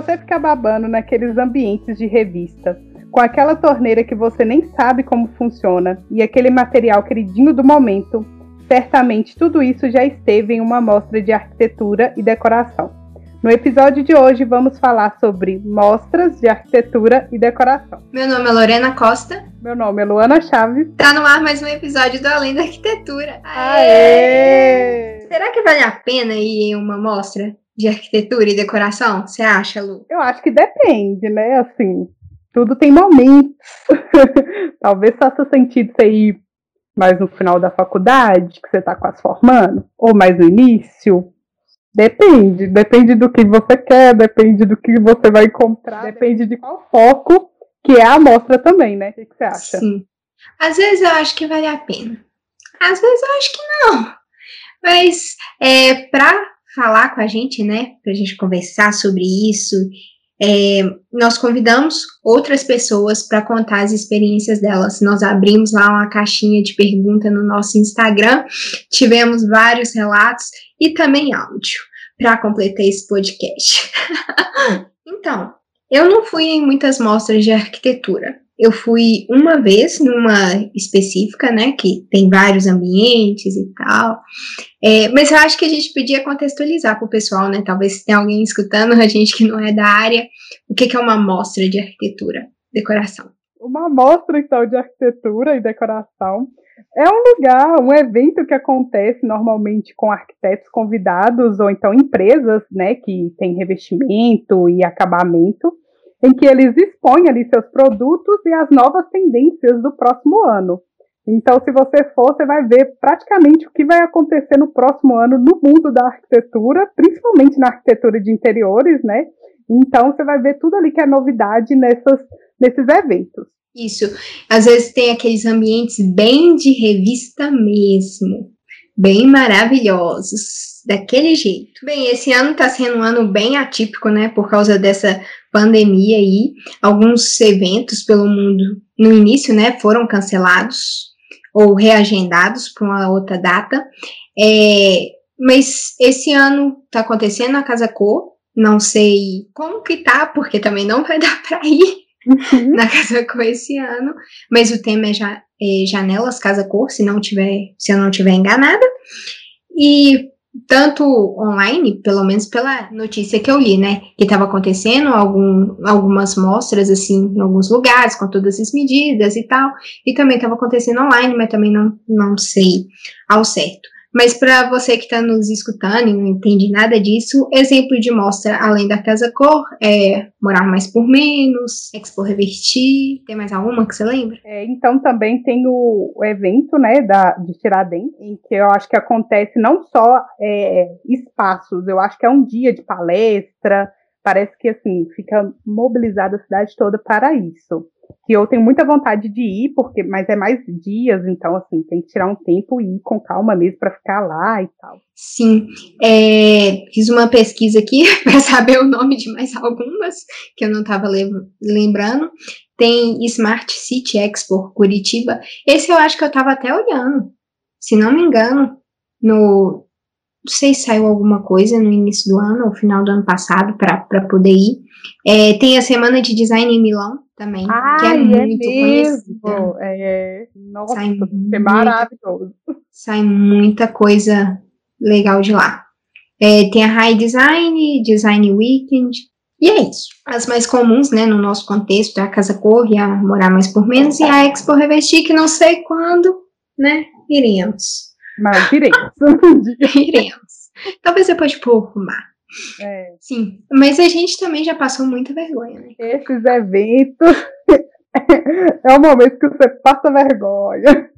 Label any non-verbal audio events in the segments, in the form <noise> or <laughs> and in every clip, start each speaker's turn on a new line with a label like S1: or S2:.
S1: você ficar babando naqueles ambientes de revista, com aquela torneira que você nem sabe como funciona e aquele material queridinho do momento, certamente tudo isso já esteve em uma mostra de arquitetura e decoração. No episódio de hoje vamos falar sobre mostras de arquitetura e decoração.
S2: Meu nome é Lorena Costa.
S1: Meu nome é Luana Chaves.
S2: Tá no ar mais um episódio do Além da Arquitetura.
S1: Aê! Aê!
S2: Será que vale a pena ir em uma mostra de arquitetura e decoração? Você acha, Lu?
S1: Eu acho que depende, né? Assim, tudo tem momentos. <laughs> Talvez faça sentido você ir mais no final da faculdade, que você está quase formando, ou mais no início, Depende, depende do que você quer, depende do que você vai encontrar, depende de qual foco que é a amostra também, né? O que, você acha?
S2: Sim. Às vezes eu acho que vale a pena. Às vezes eu acho que não. Mas é, para falar com a gente, né? Para a gente conversar sobre isso, é, nós convidamos outras pessoas para contar as experiências delas. Nós abrimos lá uma caixinha de pergunta no nosso Instagram, tivemos vários relatos e também áudio para completar esse podcast. <laughs> então, eu não fui em muitas mostras de arquitetura. Eu fui uma vez numa específica, né, que tem vários ambientes e tal. É, mas eu acho que a gente podia contextualizar para o pessoal, né? Talvez se tem alguém escutando a gente que não é da área, o que, que é uma mostra de arquitetura, decoração.
S1: Uma mostra, então, de arquitetura e decoração é um lugar, um evento que acontece normalmente com arquitetos convidados ou então empresas, né, que têm revestimento e acabamento, em que eles expõem ali seus produtos e as novas tendências do próximo ano. Então, se você for, você vai ver praticamente o que vai acontecer no próximo ano no mundo da arquitetura, principalmente na arquitetura de interiores, né? Então, você vai ver tudo ali que é novidade nessas, nesses eventos.
S2: Isso. Às vezes tem aqueles ambientes bem de revista mesmo. Bem maravilhosos. Daquele jeito. Bem, esse ano está sendo um ano bem atípico, né? Por causa dessa pandemia aí. Alguns eventos pelo mundo no início, né? Foram cancelados ou reagendados para uma outra data. É, mas esse ano está acontecendo na Casa Cor. Não sei como que tá, porque também não vai <laughs> dar para ir uhum. na Casa Cor esse ano, mas o tema é, ja, é Janelas Casa Cor, se não tiver, se eu não tiver enganada. E tanto online, pelo menos pela notícia que eu li, né, que estava acontecendo algum, algumas mostras assim em alguns lugares com todas as medidas e tal, e também estava acontecendo online, mas também não não sei ao certo. Mas para você que está nos escutando e não entende nada disso, exemplo de mostra além da Casa Cor é Morar Mais por Menos, Expo Revertir, tem mais alguma que você lembra?
S1: É, então também tem o, o, evento né, da, de Tiradentes, em que eu acho que acontece não só é, espaços, eu acho que é um dia de palestra, parece que assim, fica mobilizada a cidade toda para isso que eu tenho muita vontade de ir, porque mas é mais dias, então assim, tem que tirar um tempo e ir com calma mesmo para ficar lá e tal.
S2: Sim, é, fiz uma pesquisa aqui <laughs> para saber o nome de mais algumas que eu não estava lembrando. Tem Smart City Expo Curitiba. Esse eu acho que eu estava até olhando, se não me engano, no não sei se saiu alguma coisa no início do ano ou final do ano passado para poder ir. É, tem a semana de design em Milão também,
S1: Ai, que é, é muito é conhecida. É, nossa, sai é maravilhoso.
S2: Sai muita coisa legal de lá. É, tem a High Design, Design Weekend, e é isso. As mais comuns, né, no nosso contexto, é a Casa Corre, a Morar Mais por Menos e a Expo Revestir, que não sei quando, né, iremos.
S1: Mas iremos. <laughs>
S2: iremos. Talvez depois de pouco, mar. É. Sim, mas a gente também já passou muita vergonha, né?
S1: Esses eventos <laughs> é o momento que você passa vergonha.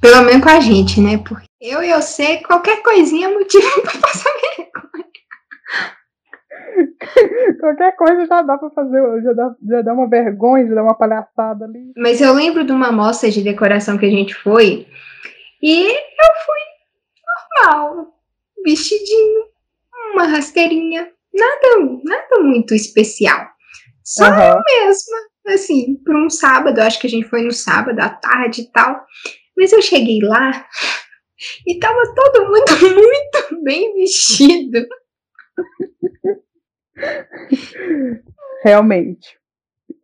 S2: Pelo menos com a gente, né? Porque eu e eu sei qualquer coisinha é motivo <laughs> pra passar vergonha.
S1: Qualquer coisa já dá pra fazer, já dá, já dá uma vergonha, já dá uma palhaçada ali.
S2: Mas eu lembro de uma mostra de decoração que a gente foi e eu fui normal, vestidinho, uma rasteirinha, nada, nada muito especial. Só uhum. eu mesma, assim, por um sábado, acho que a gente foi no sábado à tarde e tal. Mas eu cheguei lá e tava todo mundo <laughs> muito bem vestido.
S1: Realmente.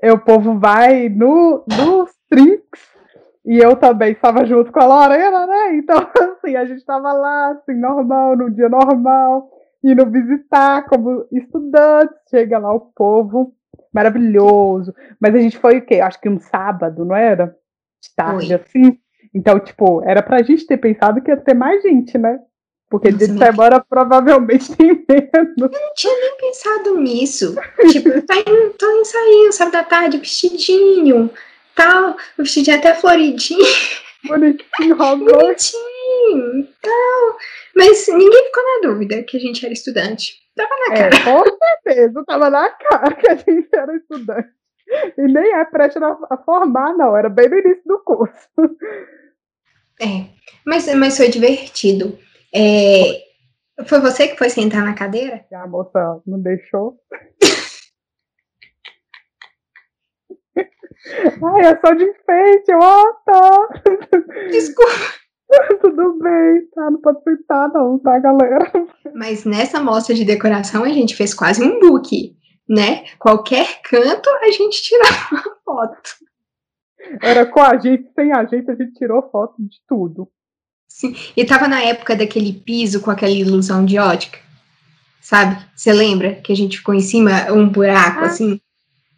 S1: E o povo vai no, nos trinks e eu também estava junto com a Lorena, né? Então, <laughs> assim, a gente estava lá, assim, normal, no dia normal, indo visitar como estudantes. Chega lá o povo, maravilhoso. Mas a gente foi o quê? Acho que um sábado, não era? De tarde, assim. Então, tipo, era pra gente ter pensado que ia ter mais gente, né? Porque Nossa, de semana que... provavelmente <laughs> tem menos. Eu
S2: não tinha nem pensado nisso. tipo, tá em, tô ensaiando, sábado da tarde, vestidinho, tal, o vestidinho até floridinho.
S1: Bonitinho, <laughs>
S2: Bonitinho, tal. Mas ninguém ficou na dúvida que a gente era estudante. Tava na é, cara.
S1: É, com certeza, tava na cara que a gente era estudante. E nem é prestes a formar, não. Era bem no início do curso.
S2: É, mas, mas foi divertido. É, foi você que foi sentar na cadeira?
S1: A moça não deixou. Ai, é só de enfeite. Oh, tá.
S2: Desculpa. <laughs>
S1: Tudo bem, tá? Não pode sentar, não, tá, galera?
S2: Mas nessa mostra de decoração a gente fez quase um book, né? Qualquer canto a gente tirava <laughs> uma foto.
S1: Era com a gente, sem a gente, a gente tirou foto de tudo.
S2: Sim, e tava na época daquele piso com aquela ilusão de ótica. Sabe? Você lembra que a gente ficou em cima, um buraco, ah, assim?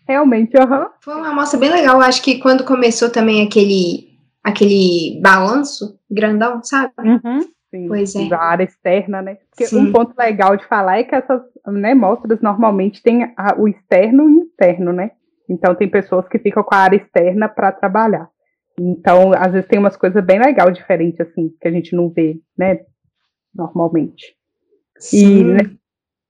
S1: Realmente, aham. Uhum.
S2: Foi uma amostra bem legal. Acho que quando começou também aquele aquele balanço grandão, sabe?
S1: Uhum, sim, pois é. Da área externa, né? Porque sim. um ponto legal de falar é que essas né, mostras normalmente têm a, o externo e o interno, né? Então tem pessoas que ficam com a área externa para trabalhar. Então, às vezes tem umas coisas bem legais diferentes, assim, que a gente não vê, né? Normalmente. Sim. E, né,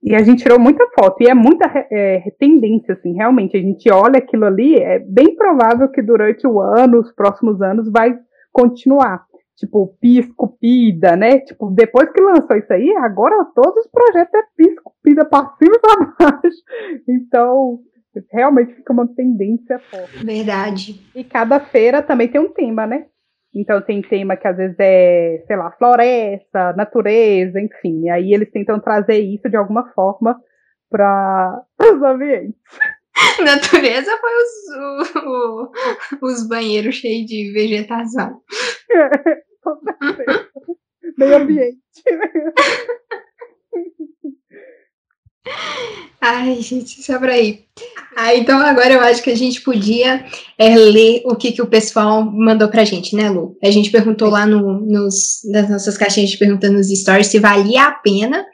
S1: e a gente tirou muita foto, e é muita é, tendência, assim, realmente. A gente olha aquilo ali, é bem provável que durante o ano, os próximos anos, vai continuar. Tipo, pisco, pida, né? Tipo, depois que lançou isso aí, agora todos os projetos é pisco, pida para cima e para baixo. Então, realmente fica uma tendência forte.
S2: Verdade.
S1: E cada feira também tem um tema, né? Então tem tema que às vezes é, sei lá, floresta, natureza, enfim. E aí eles tentam trazer isso de alguma forma para <laughs> os ambientes. <laughs>
S2: Natureza foi os, o, os banheiros cheios de vegetação.
S1: É, <laughs> Meio ambiente.
S2: Ai, gente, só pra ir. Ah, então agora eu acho que a gente podia é, ler o que, que o pessoal mandou pra gente, né, Lu? A gente perguntou lá no, nos, nas nossas caixinhas de perguntando nos stories se valia a pena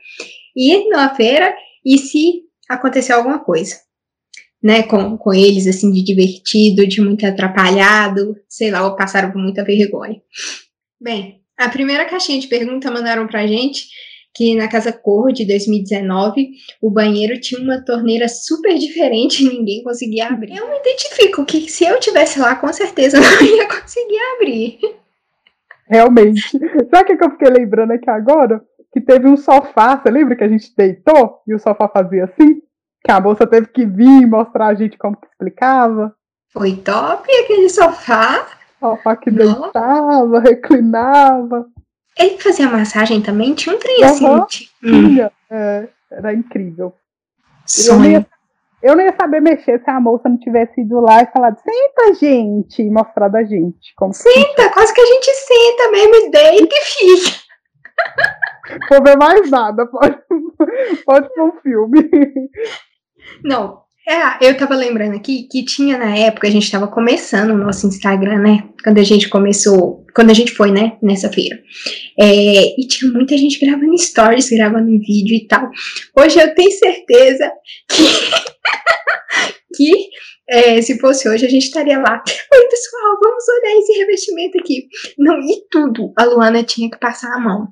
S2: ir na feira e se aconteceu alguma coisa, né, com, com eles, assim, de divertido, de muito atrapalhado, sei lá, ou passaram por muita vergonha. Bem, a primeira caixinha de pergunta mandaram pra gente que na Casa Cor de 2019 o banheiro tinha uma torneira super diferente e ninguém conseguia abrir. Eu me identifico que se eu tivesse lá, com certeza <laughs> não ia conseguir abrir.
S1: Realmente. Sabe o que eu fiquei lembrando aqui agora? Que teve um sofá, você lembra que a gente deitou e o sofá fazia assim? Que a moça teve que vir mostrar a gente como que explicava.
S2: Foi top aquele sofá.
S1: Sofá que Nossa. deitava, reclinava.
S2: Ele fazia massagem também? Tinha um trem assim. Uhum,
S1: tinha. Hum. É, era incrível. Eu não, ia, eu não ia saber mexer se a moça não tivesse ido lá e falado, senta, gente, e mostrado a gente. Como
S2: senta, quase que a gente senta mesmo e deita e fica.
S1: Vou ver mais nada, pode, pode ser um filme.
S2: Não, é, eu tava lembrando aqui que tinha na época, a gente tava começando o nosso Instagram, né? Quando a gente começou, quando a gente foi, né, nessa feira. É, e tinha muita gente gravando stories, gravando vídeo e tal. Hoje eu tenho certeza que, <laughs> que é, se fosse hoje, a gente estaria lá. Oi, pessoal, vamos olhar esse revestimento aqui. Não, e tudo. A Luana tinha que passar a mão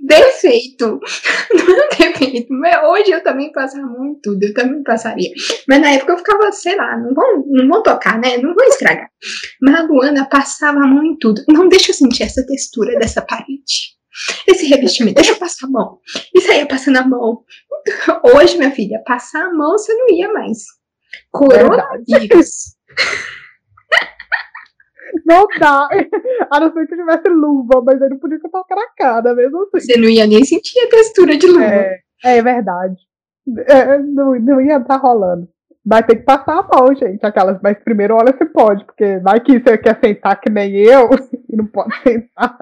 S2: defeito. Não é um <laughs> defeito. Mas hoje eu também passava muito tudo, eu também passaria. Mas na época eu ficava, sei lá, não vão, não vão tocar, né? Não vão estragar. Mas a Luana passava a mão em tudo. Não deixa eu sentir essa textura dessa parede. Esse revestimento, deixa eu passar a mão. E saía passando a mão. <laughs> Hoje, minha filha, passar a mão você não ia mais. Coronavírus. <laughs>
S1: Não dá. <laughs> A não ser que tivesse luva, mas aí não podia tocar na cara, mesmo assim.
S2: Você não ia nem sentir a textura de luva.
S1: É, é verdade. É, não, não ia estar tá rolando. Vai ter que passar a mão, gente. Aquelas, mas primeiro olha se pode, porque vai que você quer sentar que nem eu <laughs> e não pode sentar.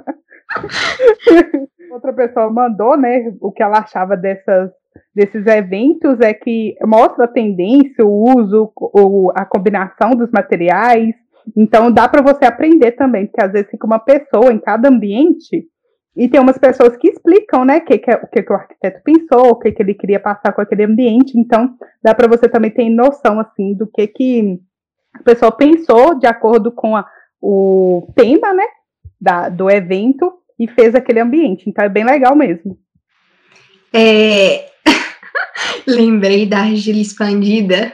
S1: <laughs> Outra pessoa mandou, né, o que ela achava dessas, desses eventos é que mostra a tendência, o uso, o, a combinação dos materiais. Então dá para você aprender também, porque às vezes fica uma pessoa em cada ambiente e tem umas pessoas que explicam, né, o que, que, é, que, que o arquiteto pensou, o que, que ele queria passar com aquele ambiente. Então, dá para você também ter noção, assim, do que, que a pessoa pensou de acordo com a, o tema, né, da, do evento e fez aquele ambiente. Então, é bem legal mesmo.
S2: É... <laughs> Lembrei da argila expandida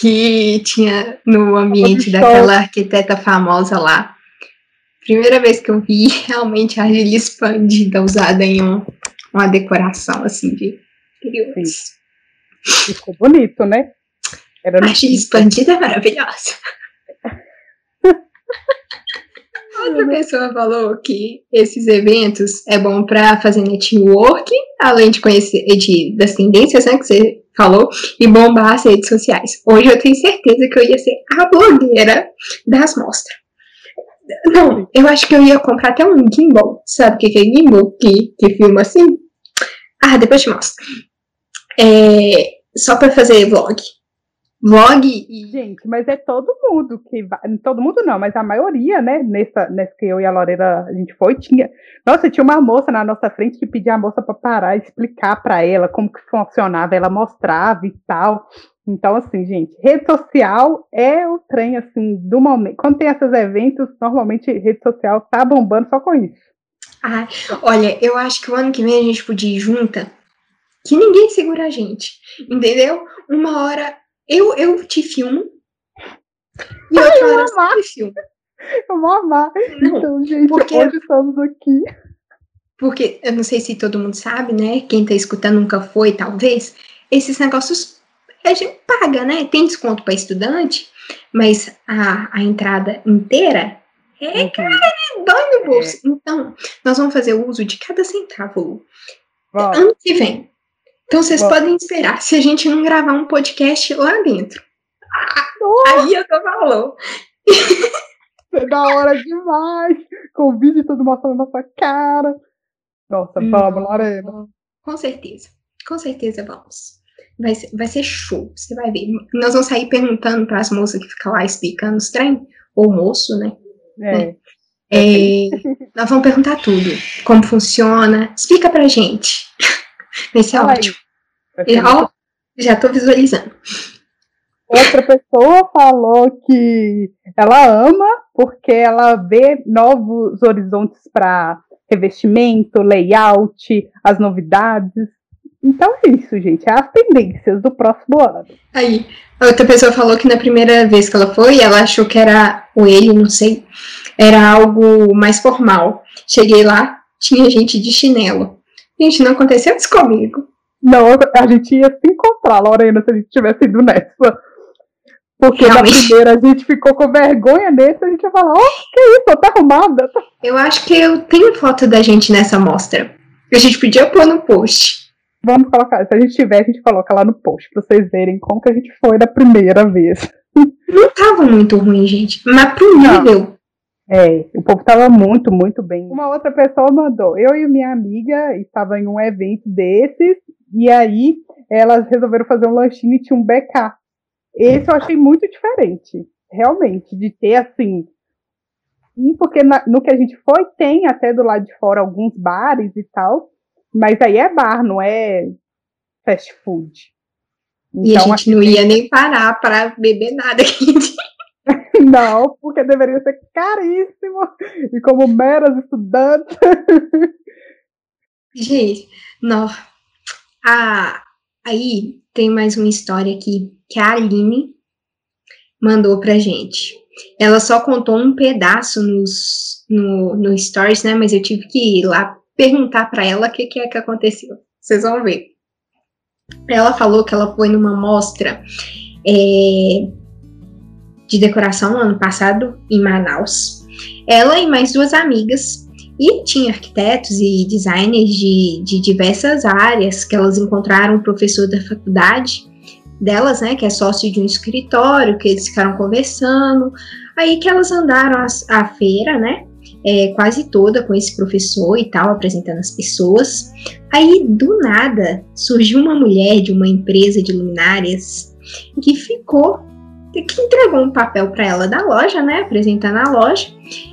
S2: que tinha no ambiente daquela arquiteta famosa lá. Primeira vez que eu vi <laughs> realmente a argila expandida usada em um, uma decoração assim de interiores.
S1: Ficou bonito, né?
S2: Era a argila expandida é maravilhosa. <laughs> Outra pessoa falou que esses eventos é bom para fazer network, além de conhecer de, das tendências, né, que você falou, e bombar as redes sociais. Hoje eu tenho certeza que eu ia ser a blogueira das mostras. Não, eu acho que eu ia comprar até um gimbal. Sabe o que, é gimbal? Que, que filma assim? Ah, depois te mostro. É, só pra fazer vlog. Vlog e.
S1: Gente, mas é todo mundo que vai. Todo mundo não, mas a maioria, né? Nessa, nessa que eu e a Lorena a gente foi, tinha. Nossa, tinha uma moça na nossa frente que pedia a moça para parar e explicar para ela como que funcionava. Ela mostrava e tal. Então, assim, gente, rede social é o trem, assim, do momento. Quando tem esses eventos, normalmente rede social tá bombando só com isso.
S2: Ah, olha, eu acho que o ano que vem a gente podia ir junta, que ninguém segura a gente, entendeu? Uma hora eu, eu te filmo
S1: e Ai, hora você te filma. Eu vou amar. Não, então, gente, porque, hoje estamos aqui.
S2: Porque eu não sei se todo mundo sabe, né? Quem tá escutando nunca foi, talvez. Esses negócios a gente paga, né? Tem desconto para estudante, mas a, a entrada inteira é, uhum. cara, é dói no bolso. É. Então, nós vamos fazer uso de cada centavo Bom. ano que vem. Então, vocês Bom. podem esperar se a gente não gravar um podcast lá dentro. Ah, aí eu tô falando.
S1: É da hora demais. Com vídeo todo mostrando nossa cara. Nossa, hum. vamos, Lorena.
S2: Com certeza. Com certeza vamos. Vai ser, vai ser show, você vai ver. Nós vamos sair perguntando para as moças que ficam lá explicando os trem, ou moço, né? É. Né? É, nós vamos perguntar tudo. Como funciona. Explica pra gente. Vai ser Ai, ótimo. Ó, já tô visualizando.
S1: Outra pessoa falou que ela ama porque ela vê novos horizontes para revestimento, layout, as novidades. Então é isso, gente. É as tendências do próximo ano.
S2: Aí, a outra pessoa falou que na primeira vez que ela foi, ela achou que era, ou ele, não sei, era algo mais formal. Cheguei lá, tinha gente de chinelo. Gente, não aconteceu isso comigo.
S1: Não, a gente ia se encontrar, Lorena, se a gente tivesse ido nessa. Porque Realmente. na primeira a gente ficou com vergonha nesse, a gente ia falar, ó, oh, que isso, tá arrumada.
S2: Eu acho que eu tenho foto da gente nessa mostra. A gente podia pôr no post.
S1: Vamos colocar, se a gente tiver, a gente coloca lá no post pra vocês verem como que a gente foi da primeira vez.
S2: Não tava muito ruim, gente. Mas pro nível.
S1: É, o povo tava muito, muito bem. Uma outra pessoa mandou. Eu e minha amiga estavam em um evento desses, e aí elas resolveram fazer um lanchinho e tinha um BK. Esse eu achei muito diferente, realmente, de ter assim. Porque na, no que a gente foi, tem até do lado de fora alguns bares e tal, mas aí é bar, não é fast food.
S2: Então, e a gente não ia nem parar para beber nada aqui.
S1: Não, porque deveria ser caríssimo. E como meras estudantes.
S2: Gente, não. Ah, aí tem mais uma história aqui que a Aline mandou pra gente. Ela só contou um pedaço nos, no, no Stories, né? Mas eu tive que ir lá perguntar para ela o que, que é que aconteceu. Vocês vão ver. Ela falou que ela foi numa mostra é, de decoração ano passado em Manaus. Ela e mais duas amigas E tinha arquitetos e designers de, de diversas áreas que elas encontraram um professor da faculdade delas, né, que é sócio de um escritório, que eles ficaram conversando. Aí que elas andaram a, a feira, né, é, quase toda com esse professor e tal, apresentando as pessoas. Aí, do nada, surgiu uma mulher de uma empresa de luminárias que ficou, que entregou um papel para ela da loja, né, apresentando a loja,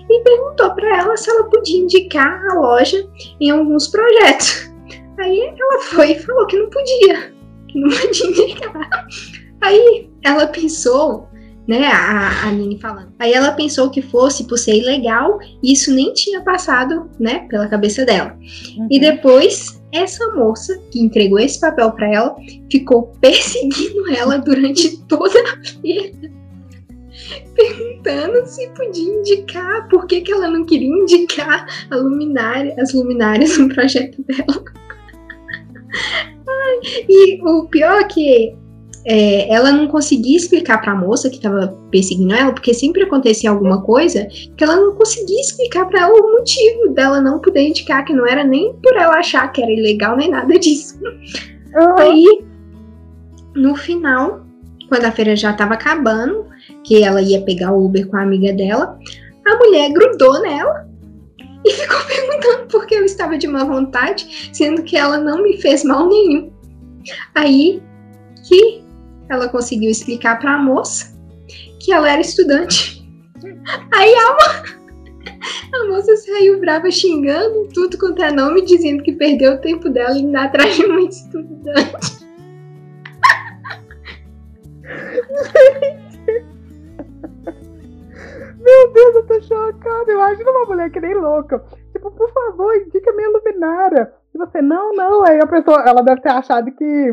S2: e perguntou para ela se ela podia indicar a loja em alguns projetos. Aí ela foi e falou que não podia, que não <laughs> podia indicar. Aí ela pensou né, a, a Nini falando. Aí ela pensou que fosse por ser ilegal, e isso nem tinha passado, né, pela cabeça dela. Uhum. E depois, essa moça que entregou esse papel para ela ficou <laughs> perseguindo ela durante toda a feira. Perguntando se podia indicar, por que, que ela não queria indicar a luminária, as luminárias no projeto dela. <laughs> Ai, e o pior é que é, ela não conseguia explicar para a moça que estava perseguindo ela, porque sempre acontecia alguma coisa que ela não conseguia explicar para ela o motivo dela não poder indicar, que não era nem por ela achar que era ilegal nem nada disso. Uhum. Aí, no final, quando a feira já estava acabando, que ela ia pegar o Uber com a amiga dela, a mulher grudou nela e <laughs> ficou perguntando por que eu estava de má vontade, sendo que ela não me fez mal nenhum. Aí que ela conseguiu explicar para a moça que ela era estudante. Aí a, <laughs> a moça saiu brava xingando tudo quanto é nome, dizendo que perdeu o tempo dela indo atrás de uma estudante. <laughs>
S1: Meu Deus, eu tô chocada. Eu acho uma mulher que nem louca. Tipo, por favor, indica minha luminária. E você, não, não. Aí a pessoa, ela deve ter achado que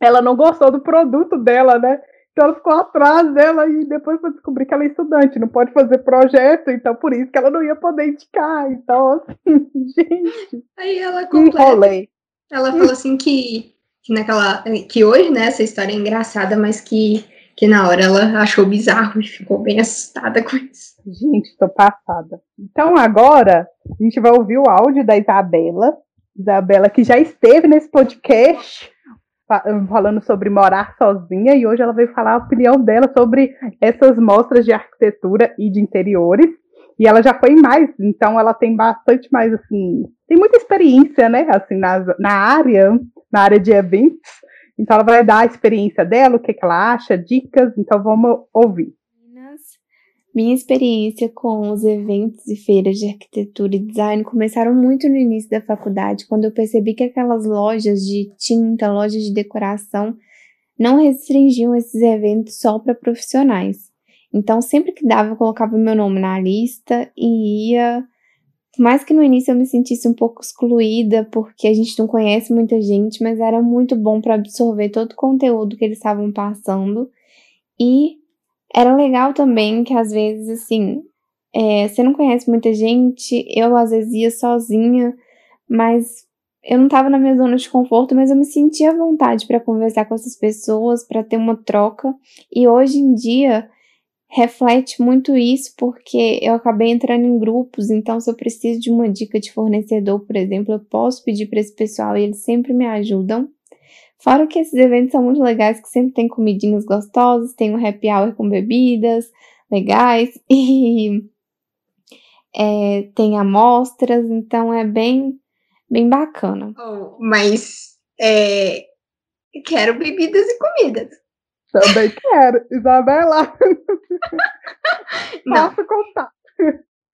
S1: ela não gostou do produto dela, né? Então ela ficou atrás dela e depois foi descobrir que ela é estudante, não pode fazer projeto, então por isso que ela não ia poder indicar. Então, assim, <laughs> gente.
S2: Aí ela completa. Ela falou assim que, que naquela. que hoje, né, essa história é engraçada, mas que, que na hora ela achou bizarro e ficou bem assustada com isso.
S1: Gente, tô passada. Então agora a gente vai ouvir o áudio da Isabela. Isabela, que já esteve nesse podcast falando sobre morar sozinha e hoje ela veio falar a opinião dela sobre essas mostras de arquitetura e de interiores. E ela já foi mais, então ela tem bastante mais assim, tem muita experiência, né, assim, na, na área, na área de eventos. Então ela vai dar a experiência dela, o que, que ela acha, dicas, então vamos ouvir.
S3: Minha experiência com os eventos e feiras de arquitetura e design começaram muito no início da faculdade, quando eu percebi que aquelas lojas de tinta, lojas de decoração, não restringiam esses eventos só para profissionais. Então, sempre que dava, eu colocava meu nome na lista e ia. Mais que no início eu me sentisse um pouco excluída, porque a gente não conhece muita gente, mas era muito bom para absorver todo o conteúdo que eles estavam passando e era legal também que às vezes, assim, é, você não conhece muita gente, eu às vezes ia sozinha, mas eu não tava na minha zona de conforto, mas eu me sentia à vontade para conversar com essas pessoas, para ter uma troca. E hoje em dia reflete muito isso, porque eu acabei entrando em grupos, então se eu preciso de uma dica de fornecedor, por exemplo, eu posso pedir para esse pessoal e eles sempre me ajudam. Fora que esses eventos são muito legais, que sempre tem comidinhas gostosas, tem um happy hour com bebidas legais <laughs> e é, tem amostras, então é bem, bem bacana.
S2: Oh, mas é, quero bebidas e comidas.
S1: Também quero, Isabela. Não. Posso contar.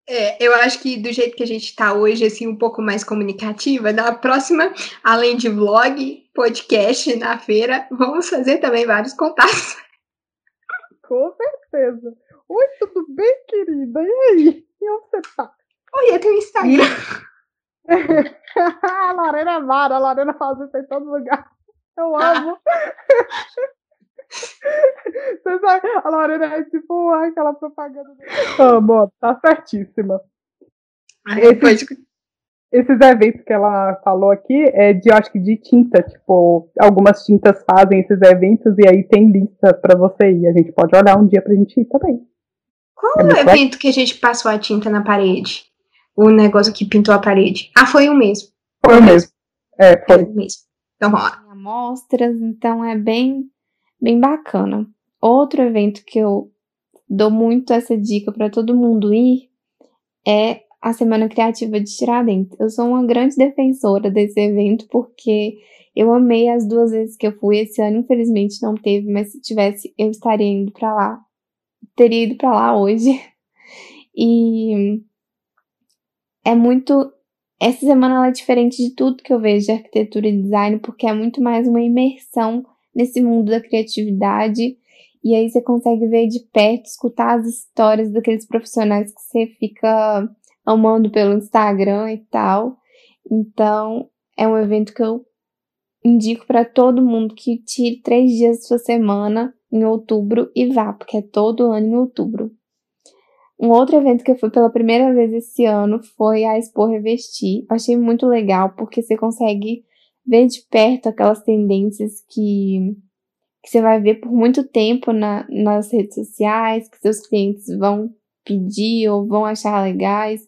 S2: É, eu acho que do jeito que a gente está hoje, assim, um pouco mais comunicativa, na próxima, além de vlog, podcast na feira, vamos fazer também vários contatos.
S1: Com certeza. Oi, tudo bem, querida? E aí? E onde você tá?
S2: Oi, eu tenho Instagram. <laughs>
S1: a Lorena é Mara, a Lorena faz isso em todo lugar. Eu amo. <laughs> Você sabe, a Lorena é tipo aquela propaganda. Amo, tá certíssima. Esses, esses eventos que ela falou aqui é de, acho que de tinta, tipo, algumas tintas fazem esses eventos e aí tem lista para você ir. A gente pode olhar um dia pra gente ir também.
S2: Qual é o evento que a gente passou a tinta na parede? o negócio que pintou a parede? Ah, foi o mesmo.
S1: Foi o mesmo. É, foi.
S2: o mesmo. Então vamos lá.
S3: Amostras, então é bem, bem bacana. Outro evento que eu dou muito essa dica para todo mundo ir é a Semana Criativa de Tiradentes. Eu sou uma grande defensora desse evento porque eu amei as duas vezes que eu fui. Esse ano, infelizmente, não teve, mas se tivesse, eu estaria indo para lá. Teria ido para lá hoje. <laughs> E é muito. Essa semana ela é diferente de tudo que eu vejo de arquitetura e design, porque é muito mais uma imersão nesse mundo da criatividade. E aí você consegue ver de perto, escutar as histórias daqueles profissionais que você fica amando pelo Instagram e tal. Então, é um evento que eu indico para todo mundo que tire três dias da sua semana em outubro e vá, porque é todo ano em outubro. Um outro evento que eu fui pela primeira vez esse ano foi a Expo Revestir. Achei muito legal porque você consegue ver de perto aquelas tendências que, que você vai ver por muito tempo na, nas redes sociais, que seus clientes vão pedir ou vão achar legais.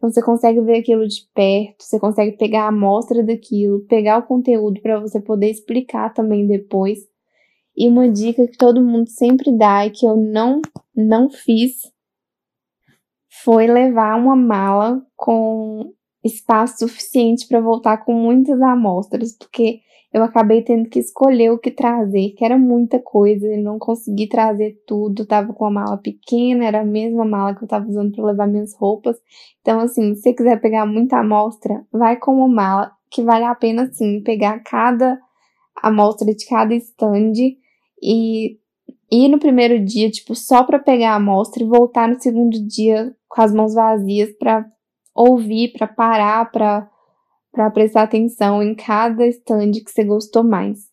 S3: Então você consegue ver aquilo de perto, você consegue pegar a amostra daquilo, pegar o conteúdo para você poder explicar também depois. E uma dica que todo mundo sempre dá e que eu não não fiz foi levar uma mala com espaço suficiente para voltar com muitas amostras, porque eu acabei tendo que escolher o que trazer, que era muita coisa, e não consegui trazer tudo, tava com a mala pequena, era a mesma mala que eu tava usando para levar minhas roupas. Então, assim, se você quiser pegar muita amostra, vai com uma mala que vale a pena, sim, pegar cada amostra de cada stand e ir no primeiro dia, tipo, só para pegar a amostra e voltar no segundo dia com as mãos vazias para ouvir, para parar, para para prestar atenção em cada stand que você gostou mais.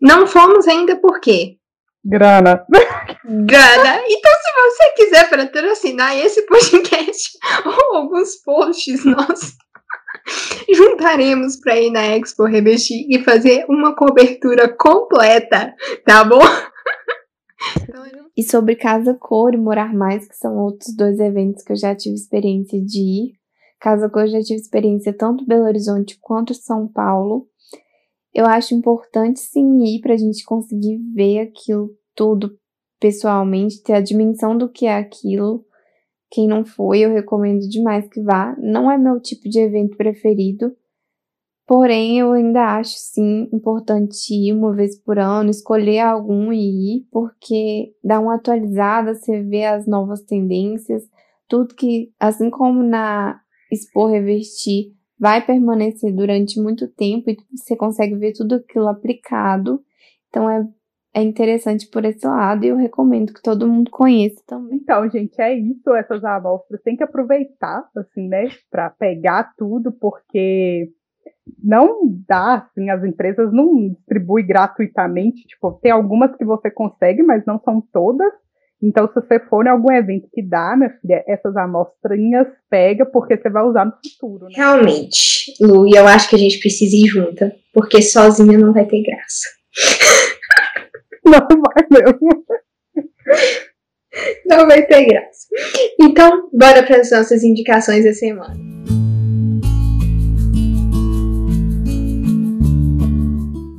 S2: Não fomos ainda por quê?
S1: Grana.
S2: Grana. Então, se você quiser patrocinar esse podcast <laughs> ou alguns posts nossos, <laughs> juntaremos para ir na Expo Revestir e fazer uma cobertura completa, tá bom?
S3: E sobre Casa Cor e Morar Mais, que são outros dois eventos que eu já tive experiência de ir, Casa que eu já tive experiência tanto Belo Horizonte quanto São Paulo. Eu acho importante sim ir para a gente conseguir ver aquilo tudo pessoalmente, ter a dimensão do que é aquilo. Quem não foi, eu recomendo demais que vá. Não é meu tipo de evento preferido, porém eu ainda acho sim importante ir uma vez por ano, escolher algum e ir, porque dá uma atualizada, você vê as novas tendências, tudo que, assim como na expor, revestir, vai permanecer durante muito tempo e você consegue ver tudo aquilo aplicado. Então é, é interessante por esse lado e eu recomendo que todo mundo conheça também.
S1: Então, gente, é isso, essas amostras tem que aproveitar, assim, né, para pegar tudo, porque não dá, assim, as empresas não distribuem gratuitamente, tipo, tem algumas que você consegue, mas não são todas. Então, se você for em algum evento que dá, minha filha, essas amostrinhas pega, porque você vai usar no futuro, né?
S2: Realmente, Lu, e eu acho que a gente precisa ir junta, porque sozinha não vai ter graça. <laughs>
S1: não vai mesmo.
S2: Não vai ter graça. Então, bora para as nossas indicações da semana.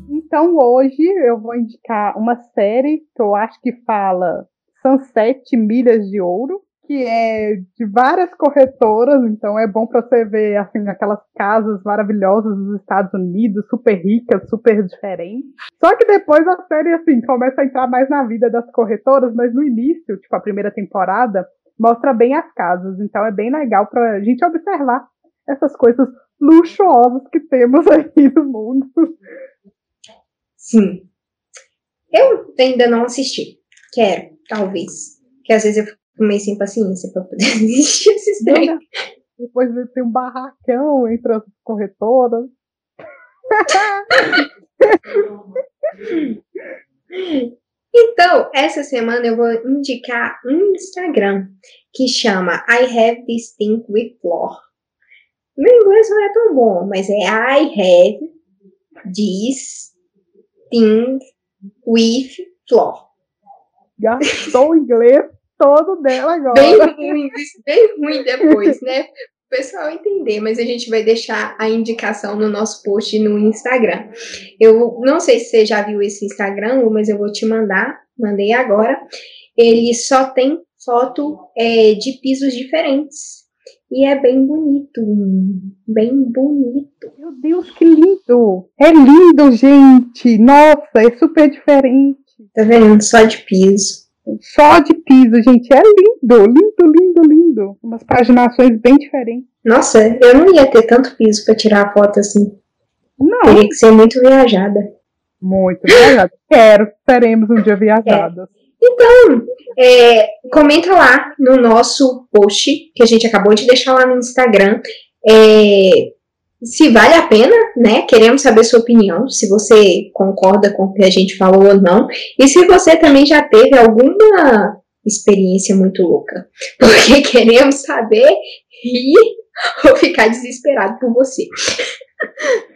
S1: Então, hoje eu vou indicar uma série que eu acho que fala são sete milhas de ouro, que é de várias corretoras, então é bom para você ver assim aquelas casas maravilhosas dos Estados Unidos, super ricas, super diferentes. Só que depois a série assim começa a entrar mais na vida das corretoras, mas no início, tipo a primeira temporada, mostra bem as casas, então é bem legal para a gente observar essas coisas luxuosas que temos <laughs> aí no mundo.
S2: Sim. Eu ainda não assisti. Quero. Talvez. Que às vezes eu fico meio sem paciência pra poder <laughs> assistir esses trem.
S1: Depois tem um barracão entre as corretoras. <laughs>
S2: então, essa semana eu vou indicar um Instagram que chama I Have This Thing with Floor. Meu inglês não é tão bom, mas é I Have This Thing with Floor
S1: gastou o inglês todo dela agora.
S2: Bem ruim, bem ruim depois, né? pessoal entender, mas a gente vai deixar a indicação no nosso post no Instagram. Eu não sei se você já viu esse Instagram, mas eu vou te mandar, mandei agora. Ele só tem foto é, de pisos diferentes. E é bem bonito, bem bonito.
S1: Meu Deus, que lindo! É lindo, gente! Nossa, é super diferente.
S2: Tá vendo? Só de piso.
S1: Só de piso, gente. É lindo, lindo, lindo, lindo. Umas paginações bem diferentes.
S2: Nossa, eu não ia ter tanto piso para tirar a foto assim.
S1: Não.
S2: Teria que ser muito viajada.
S1: Muito viajada. <laughs> Quero, teremos um dia viajada. É.
S2: Então, é, comenta lá no nosso post, que a gente acabou de deixar lá no Instagram, é, se vale a pena, né? Queremos saber sua opinião, se você concorda com o que a gente falou ou não, e se você também já teve alguma experiência muito louca, <laughs> porque queremos saber e <laughs> ou ficar desesperado por você. <laughs>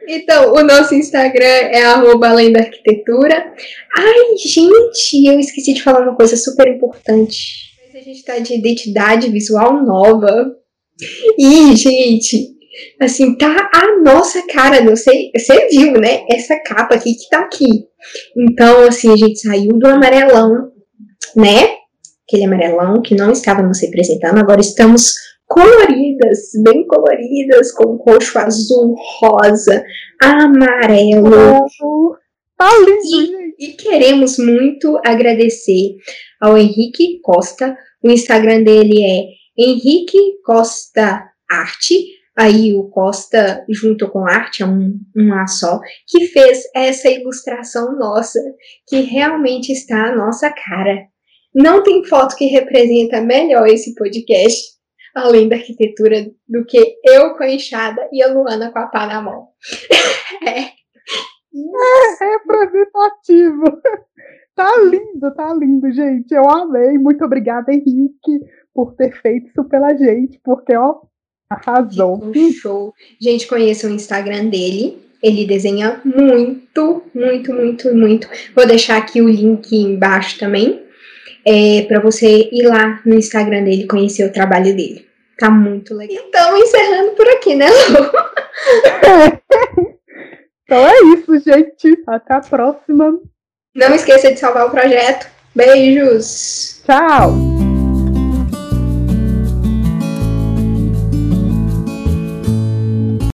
S2: Então, o nosso Instagram é além da arquitetura. Ai, gente, eu esqueci de falar uma coisa super importante. A gente tá de identidade visual nova. E, gente, assim, tá a nossa cara, não sei, você viu, né? Essa capa aqui que tá aqui. Então, assim, a gente saiu do amarelão, né? Aquele amarelão que não estava nos representando, agora estamos coloridas, bem coloridas, com roxo, azul, rosa, amarelo.
S1: Oh, tá lindo,
S2: e, e queremos muito agradecer ao Henrique Costa. O Instagram dele é Henrique Costa Arte. Aí o Costa, junto com arte, é um, um A só, que fez essa ilustração nossa, que realmente está a nossa cara. Não tem foto que representa melhor esse podcast além da arquitetura do que eu com a enxada e a Luana com a pá na mão. <laughs>
S1: é. É representativo. <laughs> Tá lindo, tá lindo, gente. Eu amei. Muito obrigada, Henrique, por ter feito isso pela gente, porque, ó, arrasou.
S2: Um show. Gente, conheça o Instagram dele. Ele desenha muito, muito, muito, muito. Vou deixar aqui o link embaixo também é, para você ir lá no Instagram dele conhecer o trabalho dele. Tá muito legal. Então, encerrando por aqui, né, Lu? <laughs>
S1: então é isso, gente. Até a próxima.
S2: Não esqueça de salvar o projeto. Beijos.
S1: Tchau.